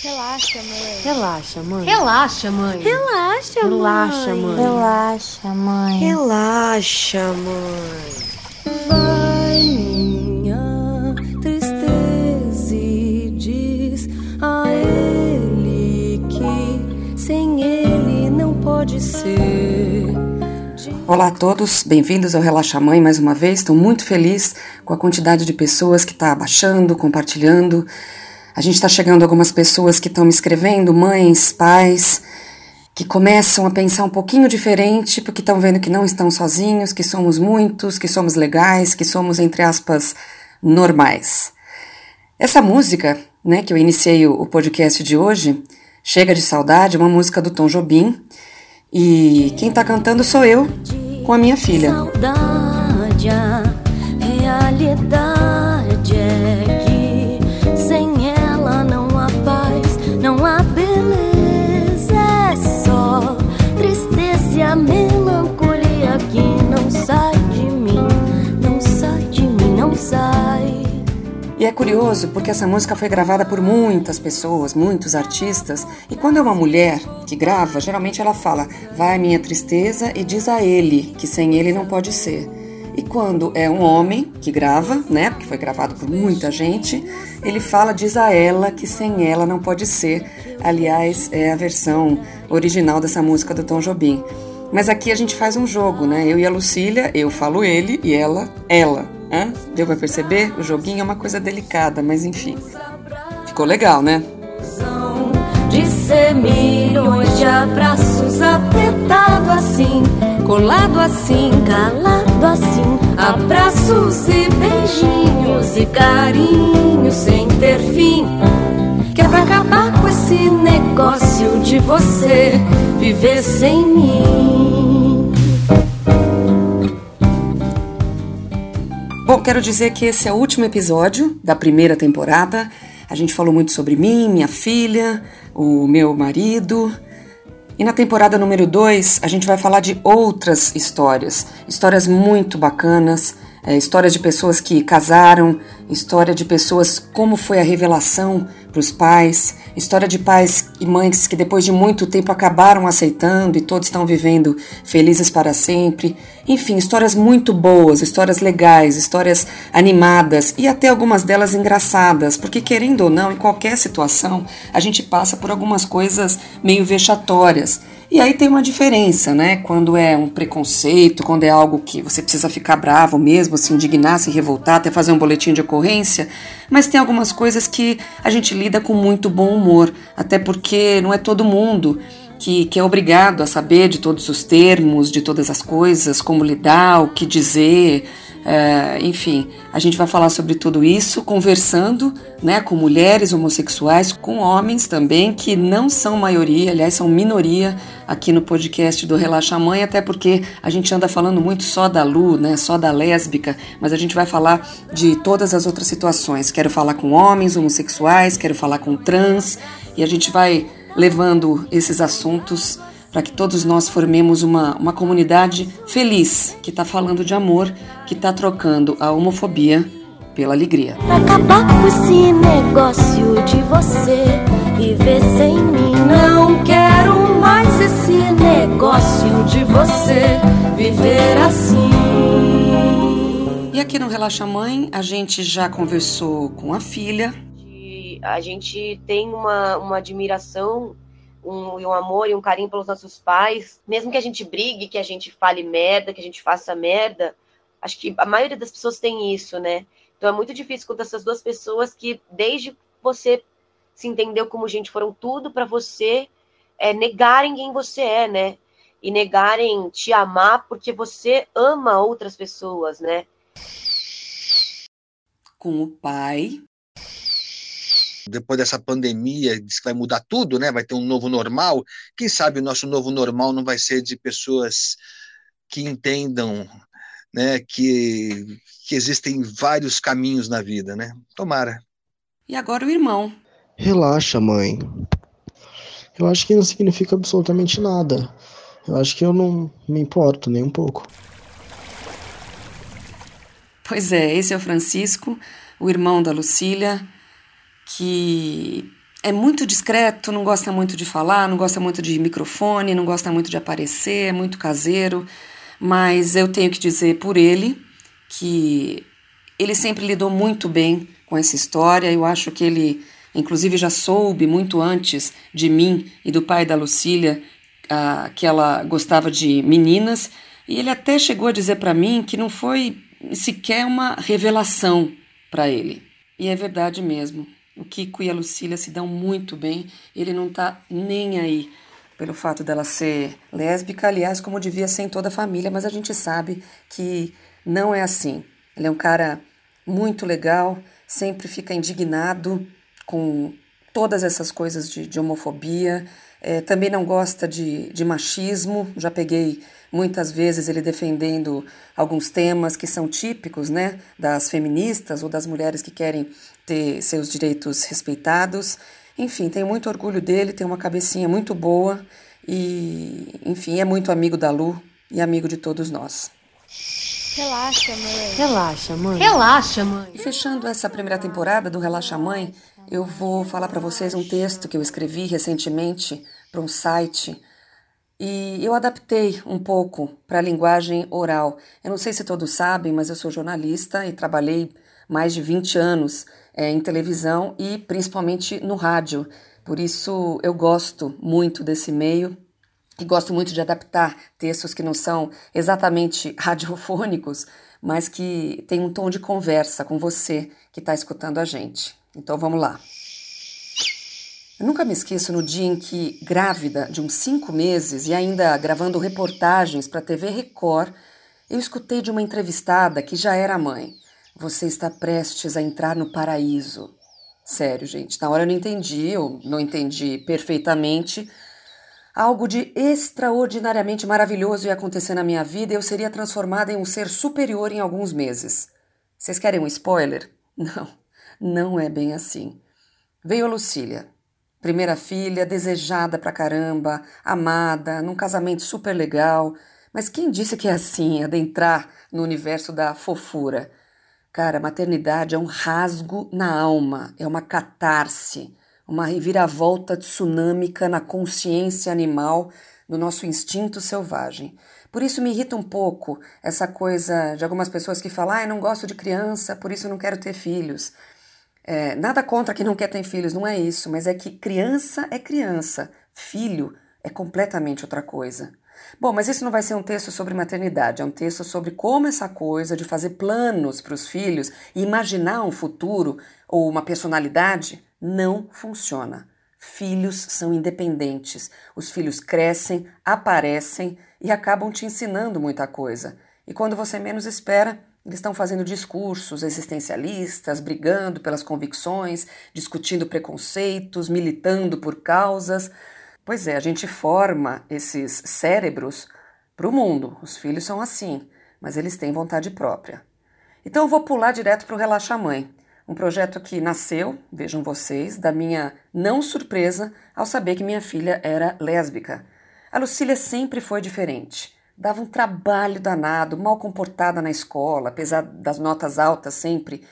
Relaxa, mãe. Relaxa, mãe. Relaxa, mãe. Relaxa, mãe. Relaxa, mãe. Relaxa, mãe. Relaxa, mãe. Vai minha tristeza e diz a ele que sem ele não pode ser. Olá a todos, bem-vindos ao Relaxa Mãe mais uma vez. Estou muito feliz com a quantidade de pessoas que está baixando, compartilhando. A gente está chegando algumas pessoas que estão me escrevendo, mães, pais, que começam a pensar um pouquinho diferente porque estão vendo que não estão sozinhos, que somos muitos, que somos legais, que somos, entre aspas, normais. Essa música, né, que eu iniciei o podcast de hoje, Chega de Saudade, uma música do Tom Jobim, e quem está cantando sou eu, com a minha filha. Saudade, a realidade é que E é curioso porque essa música foi gravada por muitas pessoas, muitos artistas, e quando é uma mulher que grava, geralmente ela fala: "Vai minha tristeza" e diz a ele que sem ele não pode ser. E quando é um homem que grava, né, porque foi gravado por muita gente, ele fala, diz a ela que sem ela não pode ser. Aliás, é a versão original dessa música do Tom Jobim. Mas aqui a gente faz um jogo, né? Eu e a Lucília, eu falo ele e ela, ela. Hã? Deu pra perceber? O joguinho é uma coisa delicada, mas enfim. Ficou legal, né? De ser milhões de abraços apertado assim, colado assim, calado assim, abraços e beijinhos e carinhos sem ter fim. Que é pra acabar com esse negócio de você viver sem mim. Bom, quero dizer que esse é o último episódio da primeira temporada. A gente falou muito sobre mim, minha filha, o meu marido. E na temporada número 2, a gente vai falar de outras histórias. Histórias muito bacanas, é, histórias de pessoas que casaram, história de pessoas como foi a revelação para os pais, história de pais e mães que depois de muito tempo acabaram aceitando e todos estão vivendo felizes para sempre. Enfim, histórias muito boas, histórias legais, histórias animadas e até algumas delas engraçadas, porque querendo ou não, em qualquer situação, a gente passa por algumas coisas meio vexatórias. E aí tem uma diferença, né? Quando é um preconceito, quando é algo que você precisa ficar bravo mesmo, se indignar, se revoltar, até fazer um boletim de ocorrência. Mas tem algumas coisas que a gente lida com muito bom humor, até porque não é todo mundo que, que é obrigado a saber de todos os termos, de todas as coisas, como lidar, o que dizer. É, enfim, a gente vai falar sobre tudo isso conversando né, com mulheres homossexuais, com homens também, que não são maioria, aliás, são minoria aqui no podcast do Relaxa Mãe, até porque a gente anda falando muito só da Lu, né, só da lésbica, mas a gente vai falar de todas as outras situações. Quero falar com homens homossexuais, quero falar com trans, e a gente vai levando esses assuntos para que todos nós formemos uma, uma comunidade feliz, que está falando de amor, que está trocando a homofobia pela alegria. Pra acabar com esse negócio de você viver sem mim. Não quero mais esse negócio de você viver assim. E aqui no Relaxa Mãe, a gente já conversou com a filha. A gente tem uma, uma admiração um, um amor e um carinho pelos nossos pais, mesmo que a gente brigue, que a gente fale merda, que a gente faça merda, acho que a maioria das pessoas tem isso, né? Então é muito difícil quando essas duas pessoas que desde você se entendeu como gente foram tudo para você é, negarem quem você é, né? E negarem te amar porque você ama outras pessoas, né? Com o pai, depois dessa pandemia, diz que vai mudar tudo, né? Vai ter um novo normal. Quem sabe o nosso novo normal não vai ser de pessoas que entendam, né? Que, que existem vários caminhos na vida, né? Tomara. E agora o irmão. Relaxa, mãe. Eu acho que não significa absolutamente nada. Eu acho que eu não me importo nem um pouco. Pois é, esse é o Francisco, o irmão da Lucília, que é muito discreto, não gosta muito de falar, não gosta muito de microfone, não gosta muito de aparecer, é muito caseiro, mas eu tenho que dizer por ele que ele sempre lidou muito bem com essa história. Eu acho que ele, inclusive, já soube muito antes de mim e do pai da Lucília uh, que ela gostava de meninas, e ele até chegou a dizer para mim que não foi sequer uma revelação para ele. E é verdade mesmo. O Kiko e a Lucília se dão muito bem, ele não tá nem aí pelo fato dela ser lésbica, aliás, como devia ser em toda a família, mas a gente sabe que não é assim. Ele é um cara muito legal, sempre fica indignado com todas essas coisas de, de homofobia, é, também não gosta de, de machismo, já peguei muitas vezes ele defendendo alguns temas que são típicos né, das feministas ou das mulheres que querem ter seus direitos respeitados. Enfim, tenho muito orgulho dele, tem uma cabecinha muito boa e, enfim, é muito amigo da Lu e amigo de todos nós. Relaxa, mãe. Relaxa, mãe. Relaxa, mãe. E fechando essa primeira temporada do Relaxa Mãe, eu vou falar para vocês um texto que eu escrevi recentemente para um site e eu adaptei um pouco para a linguagem oral. Eu não sei se todos sabem, mas eu sou jornalista e trabalhei mais de 20 anos é, em televisão e principalmente no rádio. Por isso eu gosto muito desse meio e gosto muito de adaptar textos que não são exatamente radiofônicos, mas que têm um tom de conversa com você que está escutando a gente. Então vamos lá. Eu nunca me esqueço no dia em que, grávida de uns cinco meses e ainda gravando reportagens para a TV Record, eu escutei de uma entrevistada que já era mãe. Você está prestes a entrar no paraíso. Sério, gente, na hora eu não entendi, eu não entendi perfeitamente. Algo de extraordinariamente maravilhoso ia acontecer na minha vida e eu seria transformada em um ser superior em alguns meses. Vocês querem um spoiler? Não, não é bem assim. Veio a Lucília, Primeira filha, desejada pra caramba, amada, num casamento super legal. Mas quem disse que é assim, adentrar no universo da fofura? Cara, maternidade é um rasgo na alma, é uma catarse, uma reviravolta tsunâmica na consciência animal, no nosso instinto selvagem. Por isso me irrita um pouco essa coisa de algumas pessoas que falam: ah, eu não gosto de criança, por isso não quero ter filhos. É, nada contra quem não quer ter filhos, não é isso, mas é que criança é criança, filho é completamente outra coisa. Bom, mas isso não vai ser um texto sobre maternidade, é um texto sobre como essa coisa de fazer planos para os filhos e imaginar um futuro ou uma personalidade não funciona. Filhos são independentes, os filhos crescem, aparecem e acabam te ensinando muita coisa. E quando você menos espera, eles estão fazendo discursos existencialistas, brigando pelas convicções, discutindo preconceitos, militando por causas. Pois é, a gente forma esses cérebros para o mundo. Os filhos são assim, mas eles têm vontade própria. Então eu vou pular direto para o Relaxa Mãe, um projeto que nasceu, vejam vocês, da minha não surpresa ao saber que minha filha era lésbica. A Lucília sempre foi diferente dava um trabalho danado, mal comportada na escola, apesar das notas altas sempre.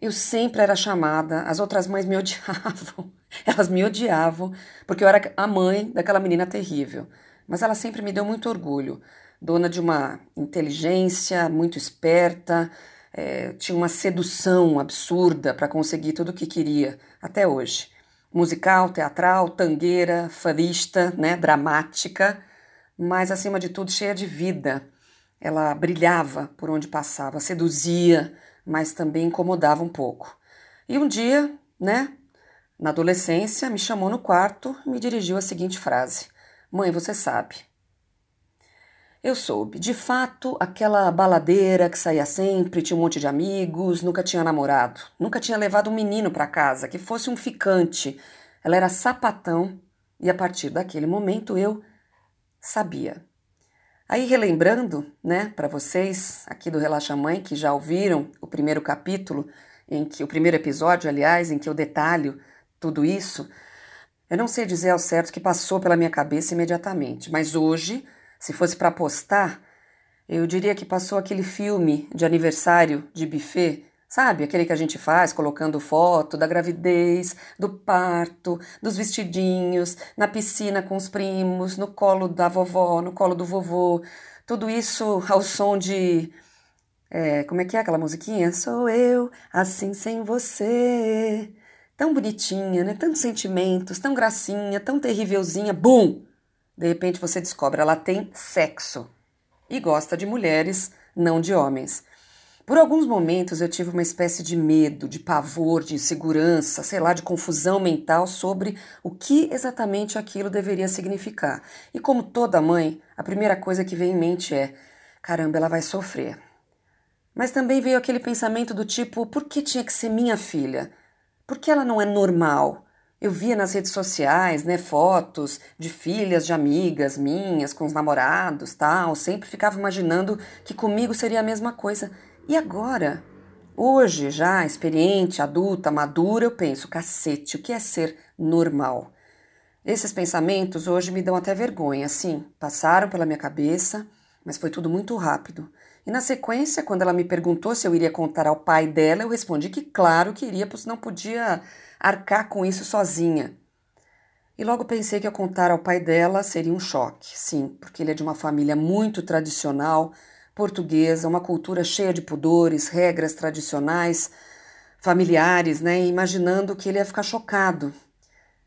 Eu sempre era chamada, as outras mães me odiavam. Elas me odiavam, porque eu era a mãe daquela menina terrível. Mas ela sempre me deu muito orgulho. Dona de uma inteligência muito esperta, é, tinha uma sedução absurda para conseguir tudo o que queria, até hoje. Musical, teatral, tangueira, fadista, né, dramática mas acima de tudo cheia de vida. Ela brilhava por onde passava, seduzia, mas também incomodava um pouco. E um dia, né, na adolescência, me chamou no quarto e me dirigiu a seguinte frase: Mãe, você sabe. Eu soube. De fato, aquela baladeira que saía sempre, tinha um monte de amigos, nunca tinha namorado, nunca tinha levado um menino para casa, que fosse um ficante. Ela era sapatão e a partir daquele momento eu sabia. Aí relembrando, né, para vocês aqui do Relaxa Mãe que já ouviram o primeiro capítulo, em que o primeiro episódio, aliás, em que eu detalho tudo isso, eu não sei dizer ao certo que passou pela minha cabeça imediatamente, mas hoje, se fosse para apostar, eu diria que passou aquele filme de aniversário de buffet, Sabe, aquele que a gente faz colocando foto da gravidez, do parto, dos vestidinhos, na piscina com os primos, no colo da vovó, no colo do vovô. Tudo isso ao som de. É, como é que é aquela musiquinha? Sou eu, assim sem você. Tão bonitinha, né? Tantos sentimentos, tão gracinha, tão terrívelzinha. Bum! De repente você descobre, ela tem sexo. E gosta de mulheres, não de homens. Por alguns momentos eu tive uma espécie de medo, de pavor, de insegurança, sei lá, de confusão mental sobre o que exatamente aquilo deveria significar. E como toda mãe, a primeira coisa que vem em mente é: caramba, ela vai sofrer. Mas também veio aquele pensamento do tipo: por que tinha que ser minha filha? Por que ela não é normal? Eu via nas redes sociais, né, fotos de filhas de amigas minhas com os namorados, tal, sempre ficava imaginando que comigo seria a mesma coisa. E agora? Hoje, já experiente, adulta, madura, eu penso, cacete, o que é ser normal? Esses pensamentos hoje me dão até vergonha, sim, passaram pela minha cabeça, mas foi tudo muito rápido. E na sequência, quando ela me perguntou se eu iria contar ao pai dela, eu respondi que claro que iria, pois não podia arcar com isso sozinha. E logo pensei que eu contar ao pai dela seria um choque, sim, porque ele é de uma família muito tradicional, portuguesa, uma cultura cheia de pudores, regras tradicionais, familiares, né? Imaginando que ele ia ficar chocado.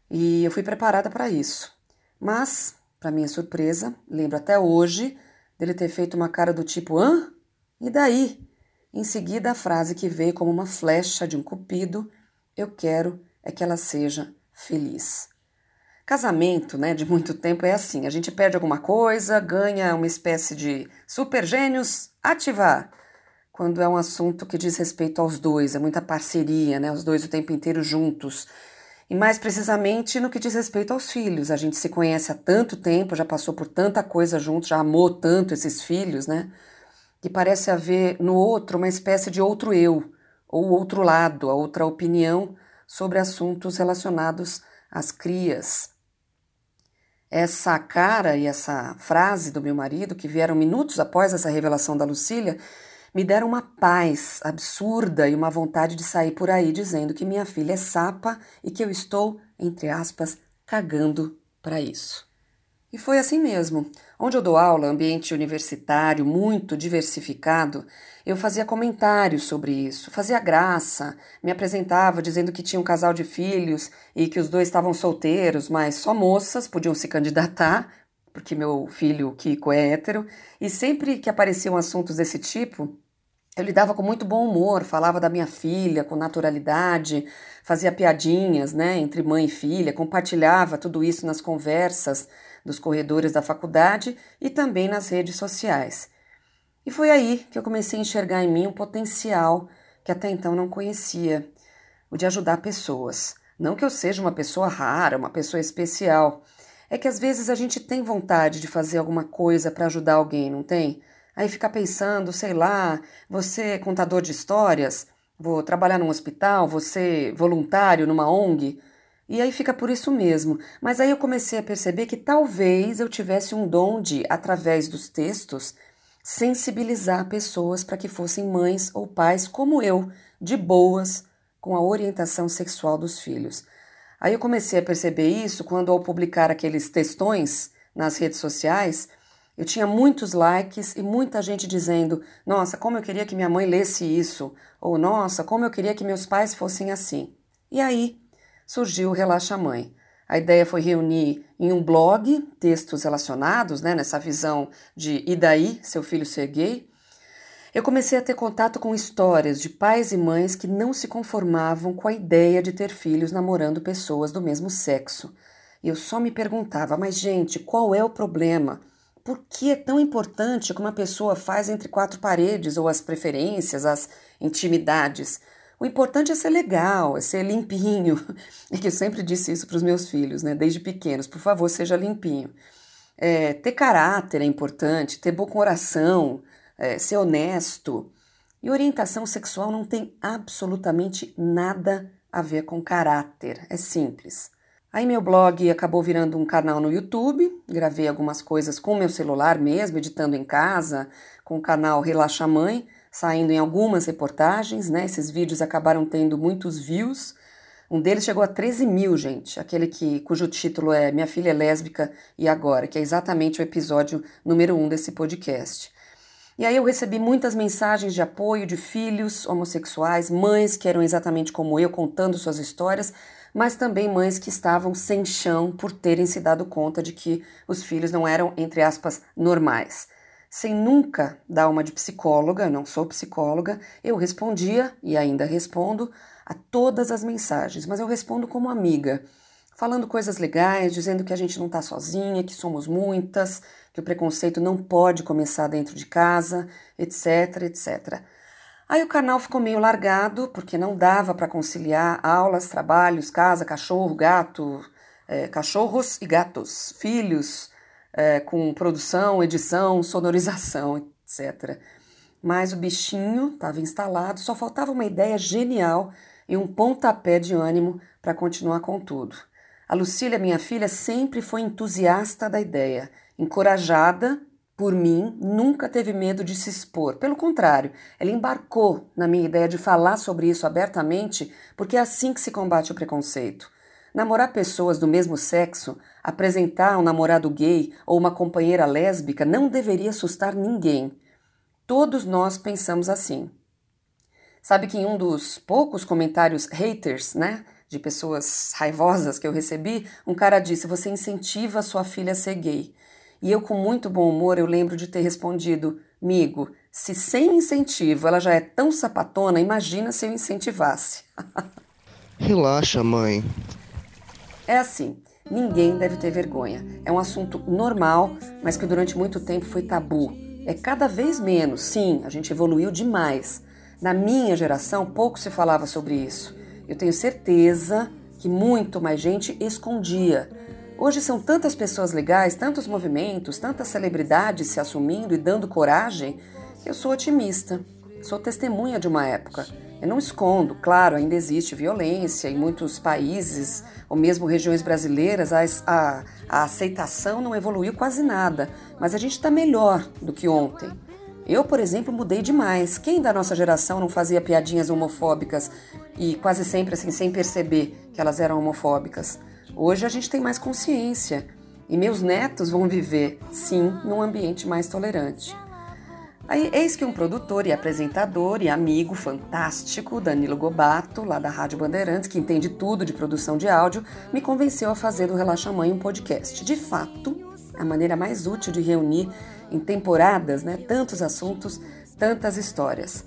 E eu fui preparada para isso. Mas, para minha surpresa, lembro até hoje dele ter feito uma cara do tipo: hã? E daí? Em seguida, a frase que veio como uma flecha de um cupido: Eu quero é que ela seja feliz. Casamento, né, de muito tempo é assim: a gente perde alguma coisa, ganha uma espécie de super gênios, ativar. Quando é um assunto que diz respeito aos dois, é muita parceria, né, os dois o tempo inteiro juntos. E mais precisamente no que diz respeito aos filhos. A gente se conhece há tanto tempo, já passou por tanta coisa junto, já amou tanto esses filhos, né? Que parece haver no outro uma espécie de outro eu, ou outro lado, a outra opinião sobre assuntos relacionados às crias. Essa cara e essa frase do meu marido, que vieram minutos após essa revelação da Lucília, me deram uma paz absurda e uma vontade de sair por aí dizendo que minha filha é sapa e que eu estou, entre aspas, cagando para isso. E foi assim mesmo. Onde eu dou aula, ambiente universitário muito diversificado, eu fazia comentários sobre isso, fazia graça, me apresentava dizendo que tinha um casal de filhos e que os dois estavam solteiros, mas só moças podiam se candidatar, porque meu filho Kiko é hétero, e sempre que apareciam assuntos desse tipo, eu lidava com muito bom humor, falava da minha filha com naturalidade, fazia piadinhas, né, entre mãe e filha, compartilhava tudo isso nas conversas dos corredores da faculdade e também nas redes sociais. E foi aí que eu comecei a enxergar em mim um potencial que até então não conhecia, o de ajudar pessoas. Não que eu seja uma pessoa rara, uma pessoa especial. É que às vezes a gente tem vontade de fazer alguma coisa para ajudar alguém, não tem? Aí fica pensando, sei lá, você é contador de histórias, vou trabalhar num hospital, você voluntário numa ONG. E aí fica por isso mesmo. Mas aí eu comecei a perceber que talvez eu tivesse um dom de, através dos textos, sensibilizar pessoas para que fossem mães ou pais como eu, de boas, com a orientação sexual dos filhos. Aí eu comecei a perceber isso quando, ao publicar aqueles textões nas redes sociais, eu tinha muitos likes e muita gente dizendo: Nossa, como eu queria que minha mãe lesse isso, ou Nossa, como eu queria que meus pais fossem assim. E aí surgiu o Relaxa Mãe. A ideia foi reunir em um blog textos relacionados, né, nessa visão de e daí, seu filho ser gay. Eu comecei a ter contato com histórias de pais e mães que não se conformavam com a ideia de ter filhos namorando pessoas do mesmo sexo. E eu só me perguntava, mas gente, qual é o problema? Por que é tão importante que uma pessoa faz entre quatro paredes ou as preferências, as intimidades? O importante é ser legal, é ser limpinho. Que eu sempre disse isso para os meus filhos, né? Desde pequenos, por favor, seja limpinho. É, ter caráter é importante, ter bom coração, é, ser honesto. E orientação sexual não tem absolutamente nada a ver com caráter, é simples. Aí meu blog acabou virando um canal no YouTube, gravei algumas coisas com meu celular mesmo, editando em casa, com o canal Relaxa Mãe, saindo em algumas reportagens, né? Esses vídeos acabaram tendo muitos views. Um deles chegou a 13 mil, gente, aquele que, cujo título é Minha Filha é Lésbica e Agora, que é exatamente o episódio número um desse podcast. E aí eu recebi muitas mensagens de apoio de filhos homossexuais, mães que eram exatamente como eu, contando suas histórias, mas também mães que estavam sem chão por terem se dado conta de que os filhos não eram, entre aspas, normais sem nunca dar uma de psicóloga, não sou psicóloga, eu respondia e ainda respondo a todas as mensagens, mas eu respondo como amiga, falando coisas legais, dizendo que a gente não está sozinha, que somos muitas, que o preconceito não pode começar dentro de casa, etc, etc. Aí o canal ficou meio largado, porque não dava para conciliar aulas, trabalhos, casa, cachorro, gato, é, cachorros e gatos, filhos, é, com produção, edição, sonorização, etc. Mas o bichinho estava instalado, só faltava uma ideia genial e um pontapé de ânimo para continuar com tudo. A Lucília, minha filha, sempre foi entusiasta da ideia, encorajada por mim, nunca teve medo de se expor. Pelo contrário, ela embarcou na minha ideia de falar sobre isso abertamente, porque é assim que se combate o preconceito. Namorar pessoas do mesmo sexo, apresentar um namorado gay ou uma companheira lésbica não deveria assustar ninguém. Todos nós pensamos assim. Sabe que em um dos poucos comentários haters, né, de pessoas raivosas que eu recebi, um cara disse: "Você incentiva sua filha a ser gay". E eu com muito bom humor eu lembro de ter respondido: "Migo, se sem incentivo ela já é tão sapatona, imagina se eu incentivasse". Relaxa, mãe. É assim, ninguém deve ter vergonha. É um assunto normal, mas que durante muito tempo foi tabu. É cada vez menos, sim, a gente evoluiu demais. Na minha geração, pouco se falava sobre isso. Eu tenho certeza que muito mais gente escondia. Hoje são tantas pessoas legais, tantos movimentos, tantas celebridades se assumindo e dando coragem, eu sou otimista. Sou testemunha de uma época. Eu não escondo, claro, ainda existe violência em muitos países, ou mesmo regiões brasileiras, a, a, a aceitação não evoluiu quase nada, mas a gente está melhor do que ontem. Eu, por exemplo, mudei demais. Quem da nossa geração não fazia piadinhas homofóbicas e quase sempre assim, sem perceber que elas eram homofóbicas? Hoje a gente tem mais consciência e meus netos vão viver, sim, num ambiente mais tolerante. Aí, eis que um produtor e apresentador e amigo fantástico, Danilo Gobato, lá da Rádio Bandeirantes, que entende tudo de produção de áudio, me convenceu a fazer do Relaxa Mãe um podcast. De fato, a maneira mais útil de reunir em temporadas, né, tantos assuntos, tantas histórias.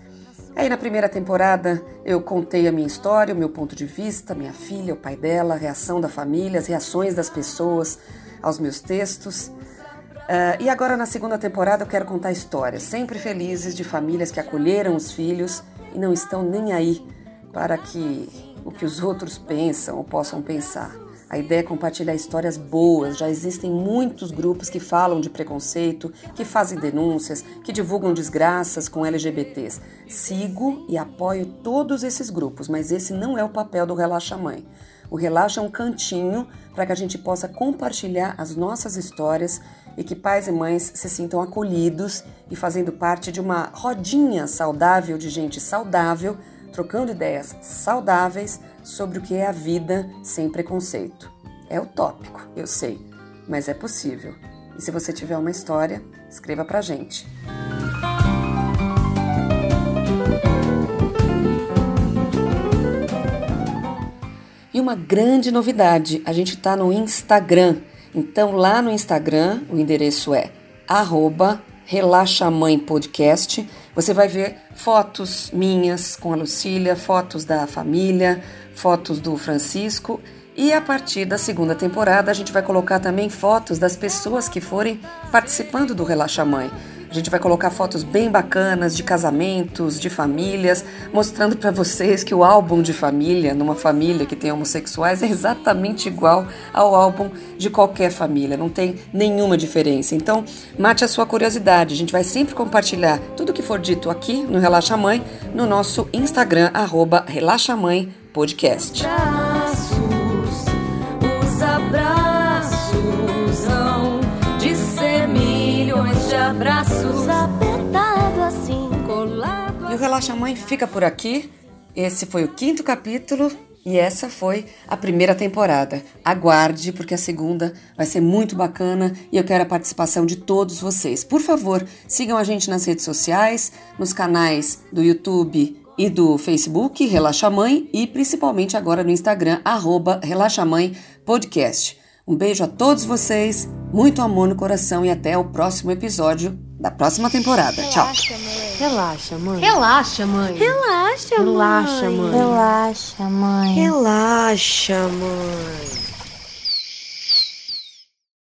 Aí na primeira temporada eu contei a minha história, o meu ponto de vista, minha filha, o pai dela, a reação da família, as reações das pessoas aos meus textos. Uh, e agora na segunda temporada eu quero contar histórias, sempre felizes, de famílias que acolheram os filhos e não estão nem aí para que o que os outros pensam ou possam pensar. A ideia é compartilhar histórias boas. Já existem muitos grupos que falam de preconceito, que fazem denúncias, que divulgam desgraças com LGBTs. Sigo e apoio todos esses grupos, mas esse não é o papel do Relaxa Mãe. O Relaxa é um cantinho para que a gente possa compartilhar as nossas histórias e que pais e mães se sintam acolhidos e fazendo parte de uma rodinha saudável de gente saudável, trocando ideias saudáveis sobre o que é a vida sem preconceito. É utópico, eu sei, mas é possível. E se você tiver uma história, escreva pra gente. E uma grande novidade, a gente está no Instagram. Então, lá no Instagram, o endereço é arroba Podcast. Você vai ver fotos minhas com a Lucília, fotos da família, fotos do Francisco. E a partir da segunda temporada, a gente vai colocar também fotos das pessoas que forem participando do Relaxa Mãe. A gente vai colocar fotos bem bacanas de casamentos, de famílias, mostrando para vocês que o álbum de família, numa família que tem homossexuais, é exatamente igual ao álbum de qualquer família, não tem nenhuma diferença. Então, mate a sua curiosidade. A gente vai sempre compartilhar tudo que for dito aqui no Relaxa Mãe no nosso Instagram, arroba Relaxa Mãe Podcast. os abraços são de ser milhões de abraços apertado assim, colado E o Relaxa Mãe fica por aqui. Esse foi o quinto capítulo e essa foi a primeira temporada. Aguarde, porque a segunda vai ser muito bacana e eu quero a participação de todos vocês. Por favor, sigam a gente nas redes sociais, nos canais do YouTube e do Facebook, Relaxa Mãe, e principalmente agora no Instagram, arroba Relaxa Mãe Podcast. Um beijo a todos vocês, muito amor no coração e até o próximo episódio da próxima temporada. Tchau. Relaxa, mãe. Relaxa, mãe. Relaxa, mãe. Relaxa, mãe. Relaxa, mãe. Relaxa, mãe.